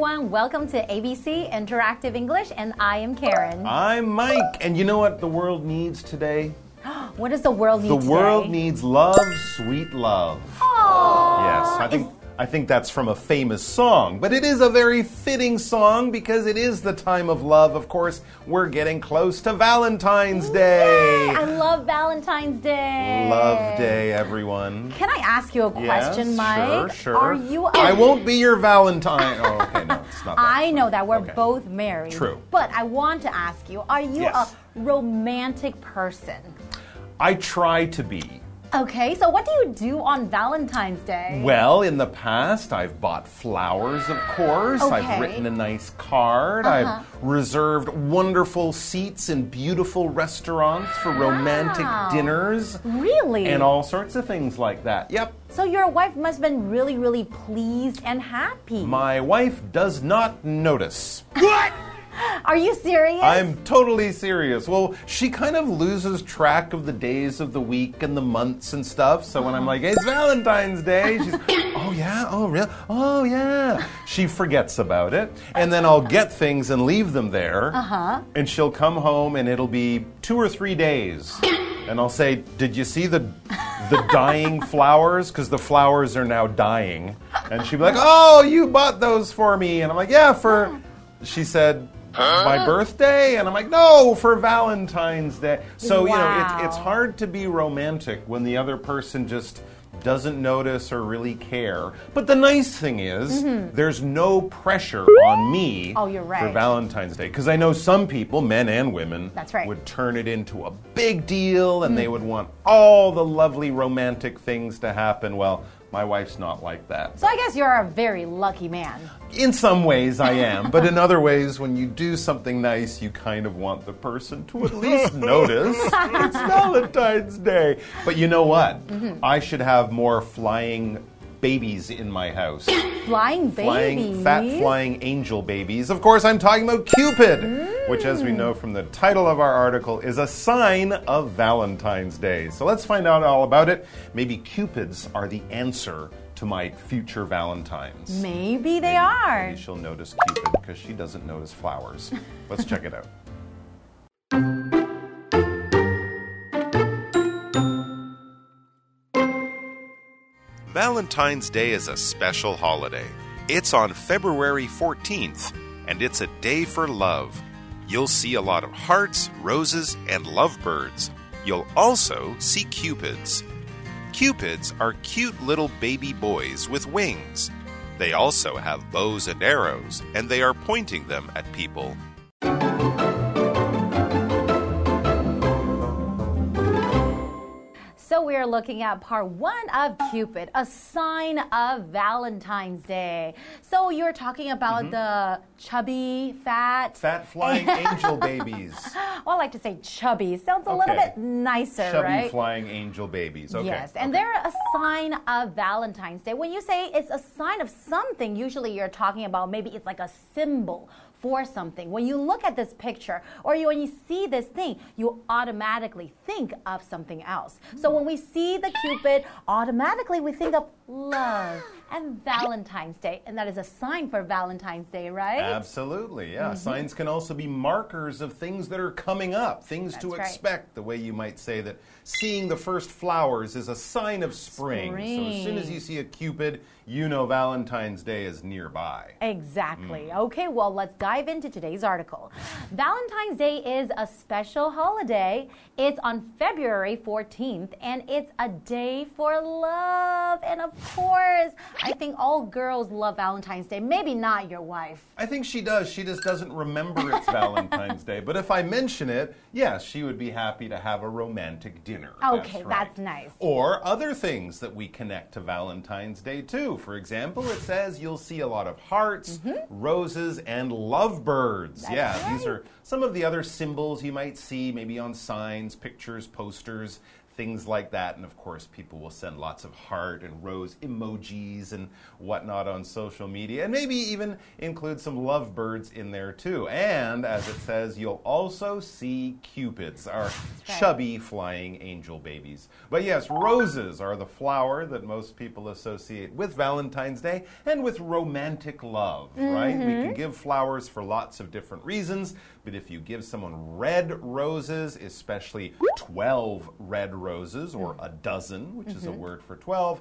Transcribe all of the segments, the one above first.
everyone. Welcome to ABC Interactive English, and I am Karen. I'm Mike, and you know what the world needs today? what does the world need The today? world needs love, sweet love. Aww. Yes, I think I think that's from a famous song, but it is a very fitting song because it is the time of love. Of course, we're getting close to Valentine's Day. Yay, I love Valentine's Day. Love Day, everyone. Can I ask you a question, yes, Mike? Sure, sure. Are you? A I won't be your Valentine. Oh, okay, no, it's not. That. I know that we're Okay. both married. True. But I want to ask you: Are you Yes. a romantic person? I try to be. Okay, so what do you do on Valentine's Day? Well, in the past, I've bought flowers, of course. Okay. I've written a nice card. Uh-huh. I've reserved wonderful seats in beautiful restaurants for romantic Wow. dinners. Really? And all sorts of things like that. Yep. so your wife must have been really, really pleased and happy. My wife does not notice. Are you serious? I'm totally serious. Well, she kind of loses track of the days of the week and the months and stuff. So when I'm like, it's Valentine's Day, she's, oh yeah, oh really? Oh yeah. She forgets about it. And then I'll get things and leave them there. Uh-huh. And she'll come home and it'll be two or three days. And I'll say, Did you see the the dying flowers? Because the flowers are now dying. And she'd be like, Oh, you bought those for me. And I'm like, Yeah, for she said my birthday and i'm like no for valentine's day so you know Wow. it's, it's hard to be romantic when the other person just doesn't notice or really care but the nice thing is there's no pressure on me. Oh, you're for valentine's day because i know some people men and women That's right. Mm. would turn it into a big deal and they would want all the lovely romantic things to happen well my wife's not like that so I guess you're a very lucky man. in some ways, I am, but in other ways, when you do something nice, you kind of want the person to at least notice it's Valentine's Day. But you know what? Mm-hmm. I should have more flying babies in my house. Flying babies. Flying, fat flying angel babies. Of course, I'm talking about Cupid, which, as we mm. know from the title of our article, is a sign of Valentine's Day. So let's find out all about it. Maybe Cupids are the answer to my future Valentines. Maybe they are. Maybe she'll notice Cupid because she doesn't notice flowers. Let's check it out. Valentine's Day is a special holiday. It's on February 14th, and it's a day for love. You'll see a lot of hearts, roses, and lovebirds. You'll also see cupids. Cupids are cute little baby boys with wings. They also have bows and arrows, and they are pointing them at people. Are looking at part one of Cupid, a sign of Valentine's Day. So you're talking about Mm-hmm. the chubby, fat. Fat flying angel babies. Well, I like to say chubby. Sounds a little bit nicer, Chubby right? flying angel babies. Okay. Yes, and okay. they're a sign of Valentine's Day. When you say it's a sign of something, usually you're talking about maybe it's like a symbol for something. When you look at this picture or you, when you see this thing, you automatically think of something else. So when we see the Cupid, automatically we think of love and Valentine's Day, and that is a sign for Valentine's Day, right? Absolutely, yeah. Mm-hmm. Signs can also be markers of things that are coming up, things to That's right. expect. The way you might say that seeing the first flowers is a sign of spring. So as soon as you see a cupid, you know Valentine's Day is nearby. Exactly. Mm. Okay, well, let's dive into today's article. Valentine's Day is a special holiday. It's on February 14th, and it's a day for love. And of course, I think all girls love Valentine's Day. Maybe not your wife. I think she does. She just doesn't remember it's Valentine's Day. But if I mention it, yes, she would be happy to have a romantic dinner. Okay, right. that's nice. Or other things that we connect to Valentine's Day too. For example, it says you'll see a lot of hearts, mm-hmm. roses, and lovebirds. yeah, these are some of the other symbols you might see maybe on signs, pictures, posters, things like that. And of course, people will send lots of heart and rose emojis and whatnot on social media, and maybe even include some lovebirds in there too. And as it says, you'll also see cupids, our chubby flying angel babies. But yes, roses are the flower that most people associate with Valentine's Day and with romantic love, right? We mm-hmm. can give flowers for lots of different reasons, but if you give someone red roses, especially 12 red roses or a dozen, which is a mm-hmm. word for 12,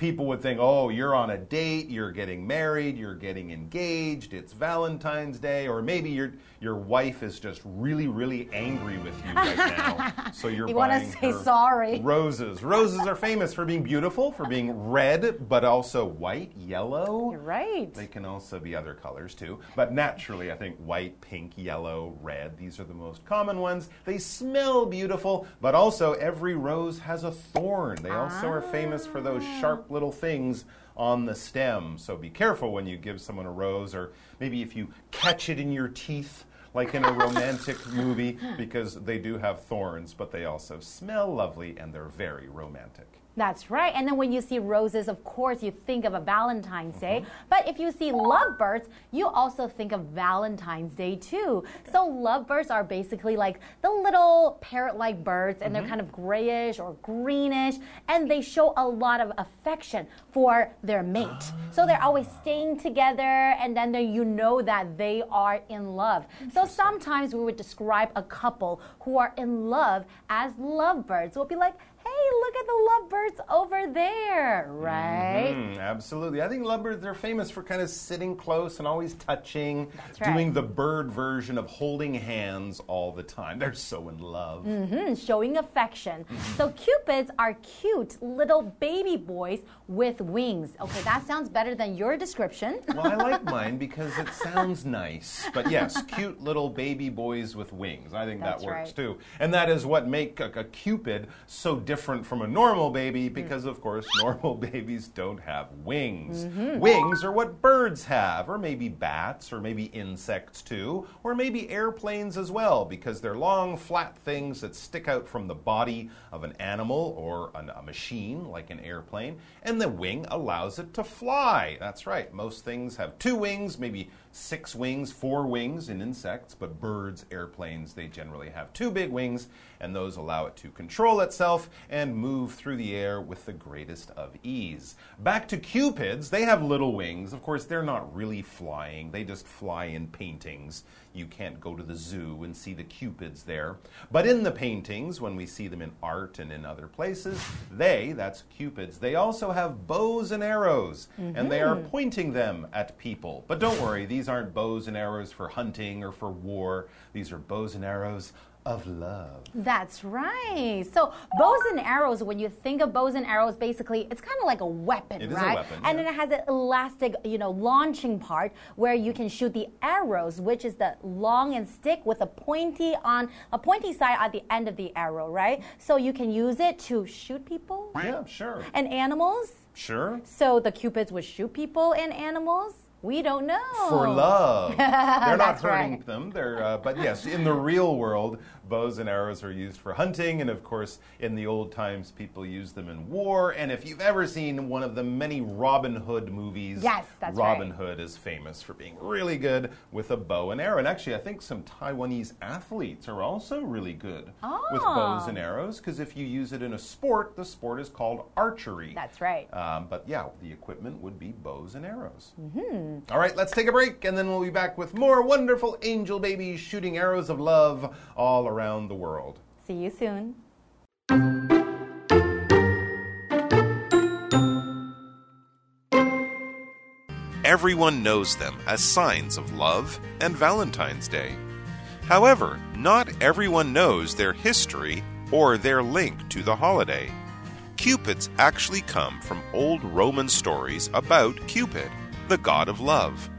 people would think, oh, you're on a date, you're getting married, you're getting engaged, it's Valentine's Day, or maybe your your wife is just really, really angry with you right now. So you're You wanna say sorry. Roses. Roses are famous for being beautiful, for being red, but also white, yellow. You're right. They can also be other colors too. But naturally, I think white, pink, yellow, red, these are the most common ones. They smell beautiful, but also every rose has a thorn. They also are famous for those sharp little things on the stem. So be careful when you give someone a rose, or maybe if you catch it in your teeth. Like in a romantic movie, because they do have thorns, but they also smell lovely and they're very romantic. That's right. And then when you see roses, of course, you think of a Valentine's Day. Mm-hmm. But if you see lovebirds, you also think of Valentine's Day too. So lovebirds are basically like the little parrot-like birds, and they're mm-hmm. kind of grayish or greenish, and they show a lot of affection for their mate. So they're always ah. staying together, and then they, you know that they are in love. So sometimes we would describe a couple who are in love as lovebirds. We'll be like, hey, look at the lovebirds over there, right? Mm, absolutely. I think lovebirds are famous for kind of sitting close and always touching, right. doing the bird version of holding hands all the time. They're so in love. Hmm, showing affection. So cupids are cute little baby boys with wings. Okay, that sounds better than your description. Well, I like mine because it sounds nice. But yes, cute little baby boys with wings. I think That's that works right. too. And that is what make a, a cupid so different from a normal baby mm. because of course normal babies don't have wings. Mm-hmm. Wings are what birds have or maybe bats or maybe insects too or maybe airplanes as well because they're long flat things that stick out from the body of an animal or an, a machine like an airplane and the wing allows it to fly. That's right. Most things have two wings, maybe six wings, four wings in insects, but birds, airplanes, they generally have two big wings, and those allow it to control itself and move through the air with the greatest of ease. Back to cupids, they have little wings. Of course, they're not really flying, they just fly in paintings. You can't go to the zoo and see the cupids there. But in the paintings, when we see them in art and in other places, they, that's cupids, they also have bows and arrows, and they are mm-hmm. pointing them at people. But don't worry, these aren't bows and arrows for hunting or for war. These are bows and arrows of love. That's right. So bows and arrows, when you think of bows and arrows, basically it's kind of like a weapon, It is a right? weapon, and yeah. then it has an elastic, you know, launching part where you can shoot the arrows, which is the long and stick with a pointy on a pointy side at the end of the arrow, right? So you can use it to shoot people Yeah, sure. and animals. Sure. So the cupids would shoot people and animals. We don't know. For love. They're not hurting right. them. They're, uh, but yes, in the real world, bows and arrows are used for hunting, and of course, in the old times, people used them in war. And if you've ever seen one of the many Robin Hood movies, Yes, that's Robin right. Hood is famous for being really good with a bow and arrow. And actually, I think some Taiwanese athletes are also really good with bows Oh. and arrows because if you use it in a sport, the sport is called archery. That's right. Um, but yeah, the equipment would be bows and arrows. All right, let's take a break and then we'll be back with more wonderful angel babies shooting arrows of love all around the world. See you soon. Everyone knows them as signs of love and Valentine's Day. However, not everyone knows their history or their link to the holiday. Cupids actually come from old Roman stories about Cupid, the god of love.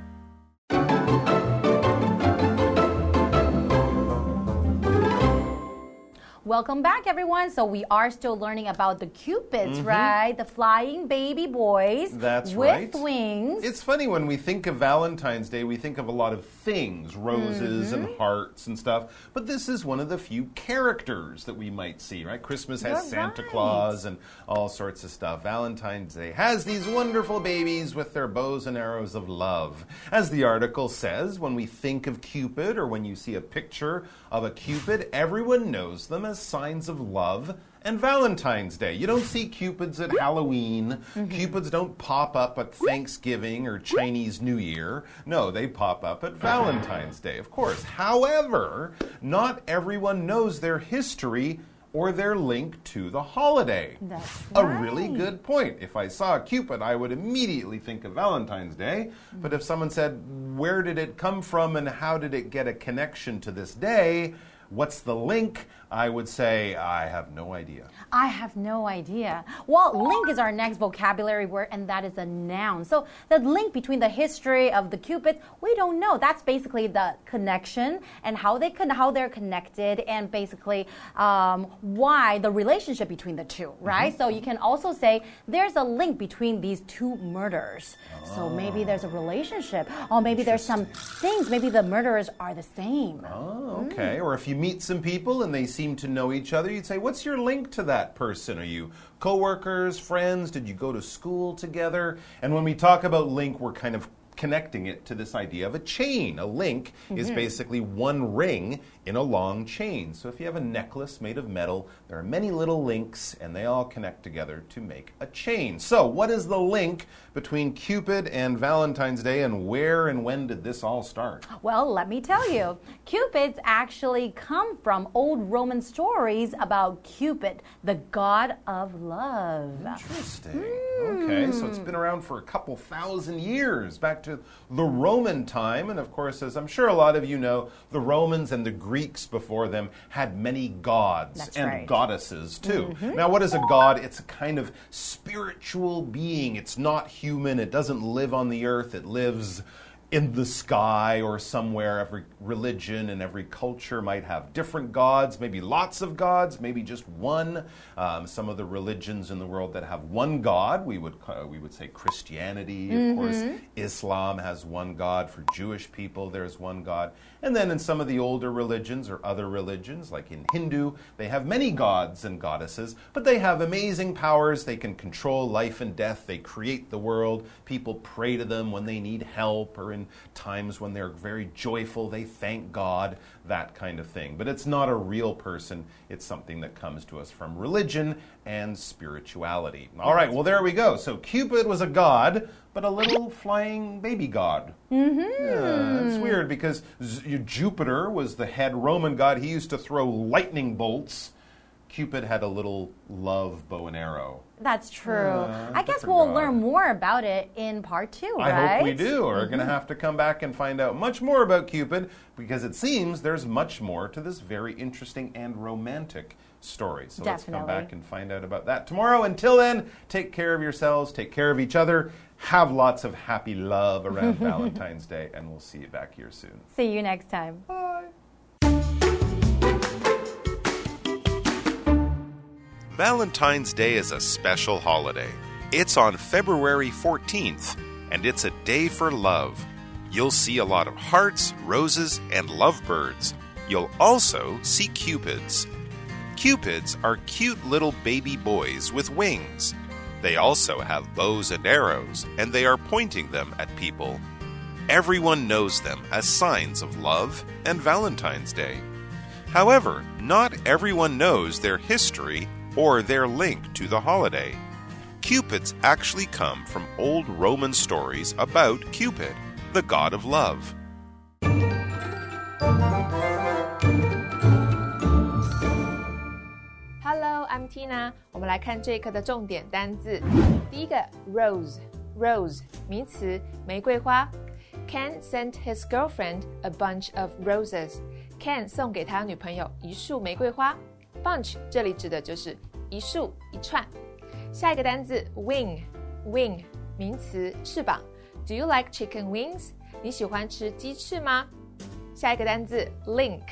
Welcome back, everyone. So we are still learning about the cupids, right? The flying baby boys. That's with right. wings. It's funny when we think of Valentine's Day, we think of a lot of things, roses and Mm-hmm. hearts and stuff. But this is one of the few characters that we might see, right? Christmas has You're Santa right. Claus and all sorts of stuff. Valentine's Day has these wonderful babies with their bows and arrows of love. As the article says, when we think of Cupid or when you see a picture of a Cupid, everyone knows them as signs of love and Valentine's Day. You don't see Cupids at Halloween. Mm-hmm. Cupids don't pop up at Thanksgiving or Chinese New Year. No, they pop up at Valentine's Day, of course. However, not everyone knows their history or their link to the holiday. That's right. A really good point. If I saw a Cupid, I would immediately think of Valentine's Day. But if someone said, where did it come from and how did it get a connection to this day? What's the link? I would say, I have no idea. I have no idea. Well, link is our next vocabulary word, and that is a noun. So the link between the history of the cupids, we don't know. That's basically the connection and how they con- how they're connected, and basically um, why the relationship between the two, right? Mm-hmm. So you can also say there's a link between these two murders. So maybe ah. there's a relationship, or maybe there's some things. Maybe the murderers are the same. Oh, mm. okay. Or if you meet some people and they seem to know each other, you'd say, What's your link to that person? Are you coworkers, friends? Did you go to school together? And when we talk about link, we're kind of connecting it to this idea of a chain. A link is mm-hmm. basically one ring in a long chain. So if you have a necklace made of metal, there are many little links and they all connect together to make a chain. So, what is the link between Cupid and Valentine's Day and where and when did this all start? Well, let me tell you. Cupids actually come from old Roman stories about Cupid, the god of love. Interesting. Okay, so it's hmm. been around for a couple thousand years, back to the Roman time. And of course, as I'm sure a lot of you know, the Romans and the Greeks before them had many gods That's and right. goddesses too. Mm-hmm. Now, what is a god? It's a kind of spiritual being. It's not human, it doesn't live on the earth, it lives in the sky or somewhere. Every religion and every culture might have different gods, maybe lots of gods, maybe just one. Um, some of the religions in the world that have one god, we would ca- we would say Christianity. Of course, Islam has one god. For Jewish people, there's one god. And then in some of the older religions or other religions, like in Hindu, they have many gods and goddesses, but they have amazing powers. They can control life and death. They create the world. People pray to them when they need help or in times when they're very joyful. They thank God, that kind of thing. But it's not a real person, it's something that comes to us from religion and spirituality. All right, well, there we go. So Cupid was a god, but a little flying baby god. Mm-hmm. Yeah, it's weird because Z- Jupiter was the head Roman god. He used to throw lightning bolts. Cupid had a little love bow and arrow. That's true. Yeah, I guess we'll learn more about it in part two, I hope we do. We're going to mm-hmm. have to come back and find out much more about Cupid because it seems there's much more to this very interesting and romantic story. So let's come back and find out about that tomorrow. Until then, take care of yourselves, take care of each other, have lots of happy love around Valentine's Day, and we'll see you back here soon. See you next time. Bye. Valentine's Day is a special holiday. It's on February 14th, and it's a day for love. You'll see a lot of hearts, roses, and lovebirds. You'll also see cupids. Cupids are cute little baby boys with wings. They also have bows and arrows, and they are pointing them at people. Everyone knows them as signs of love and Valentine's Day. However, not everyone knows their history or their link to the holiday. Cupids actually come from old Roman stories about Cupid, the god of love. Hello, I'm Tina。我们来看这一课的重点单字。第一个，rose，rose 名词，玫瑰花。Ken sent his girlfriend a bunch of roses. Ken 送给他女朋友一束玫瑰花。 Bunch 这里指的就是一束、一串。下一个单字，wing，wing 名词，翅膀。Do you like chicken wings？你喜欢吃鸡翅吗？下一个单字，link。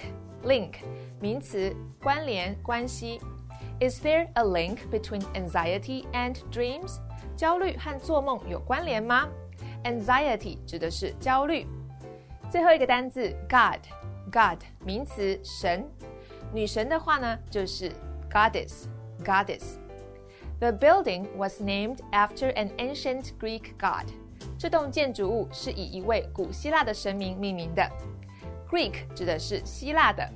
link 名词，关联、关系。Is there a link between anxiety and dreams？焦虑和做梦有关联吗？Anxiety 指的是焦虑。最后一个单字 God，God 名词，神。 女神的话呢，就是 Goddess，Goddess。The building was named after an ancient Greek god。这栋建筑物是以一位古希腊的神明命名的。Greek 指的是希腊的。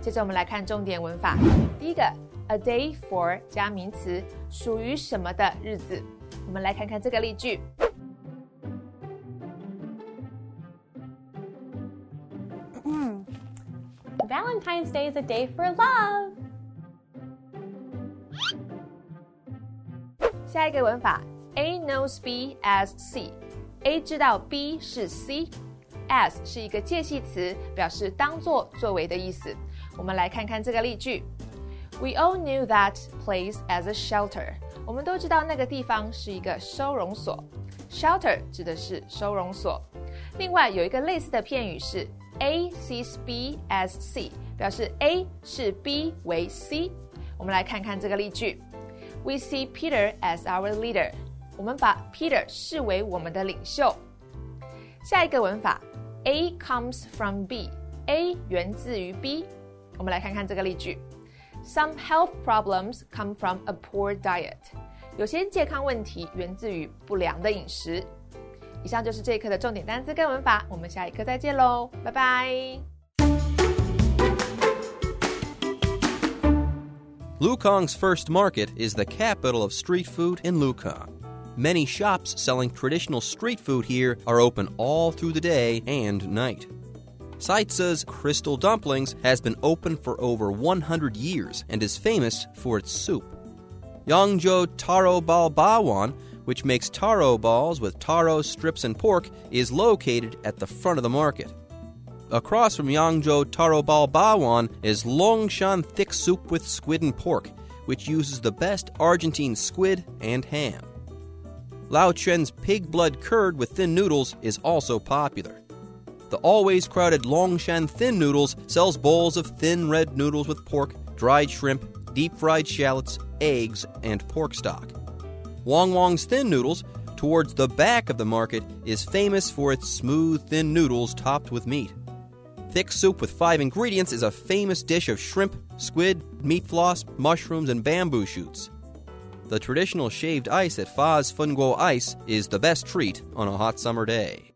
接着我们来看重点文法。第一个，a day for 加名词，属于什么的日子。我们来看看这个例句。Valentine's Day is a day for love. 下一个文法，A knows B as C。A 知道 B 是 C，as 是一个介系词，表示当做、作为的意思。我们来看看这个例句：We all knew that place as a shelter。我们都知道那个地方是一个收容所。Shelter 指的是收容所。另外有一个类似的片语是 A sees B as C， 表示 A 是 B 为 C。我们来看看这个例句：We see Peter as our leader。我们把 Peter 视为我们的领袖。下一个文法，A comes from B，A 源自于 B。我们来看看这个例句：Some health problems come from a poor diet。有些健康问题源自于不良的饮食。以上就是这一课的重点单词跟文法，我们下一课再见喽，拜拜。Lukang's first market is the capital of street food in Lukong. Many shops selling traditional street food here are open all through the day and night. Saitsa's Crystal Dumplings has been open for over 100 years and is famous for its soup. Yangzhou Taro Bal Bawan, which makes taro balls with taro strips and pork, is located at the front of the market. Across from Yangzhou Taro Bal Bawan is Longshan thick soup with squid and pork, which uses the best Argentine squid and ham. Lao Chen's pig blood curd with thin noodles is also popular. The always crowded Longshan Thin Noodles sells bowls of thin red noodles with pork, dried shrimp, deep fried shallots, eggs, and pork stock. Wong Wong's Thin Noodles, towards the back of the market, is famous for its smooth, thin noodles topped with meat. Thick soup with five ingredients is a famous dish of shrimp, squid, meat floss, mushrooms, and bamboo shoots. The traditional shaved ice at Faz Funguo Ice is the best treat on a hot summer day.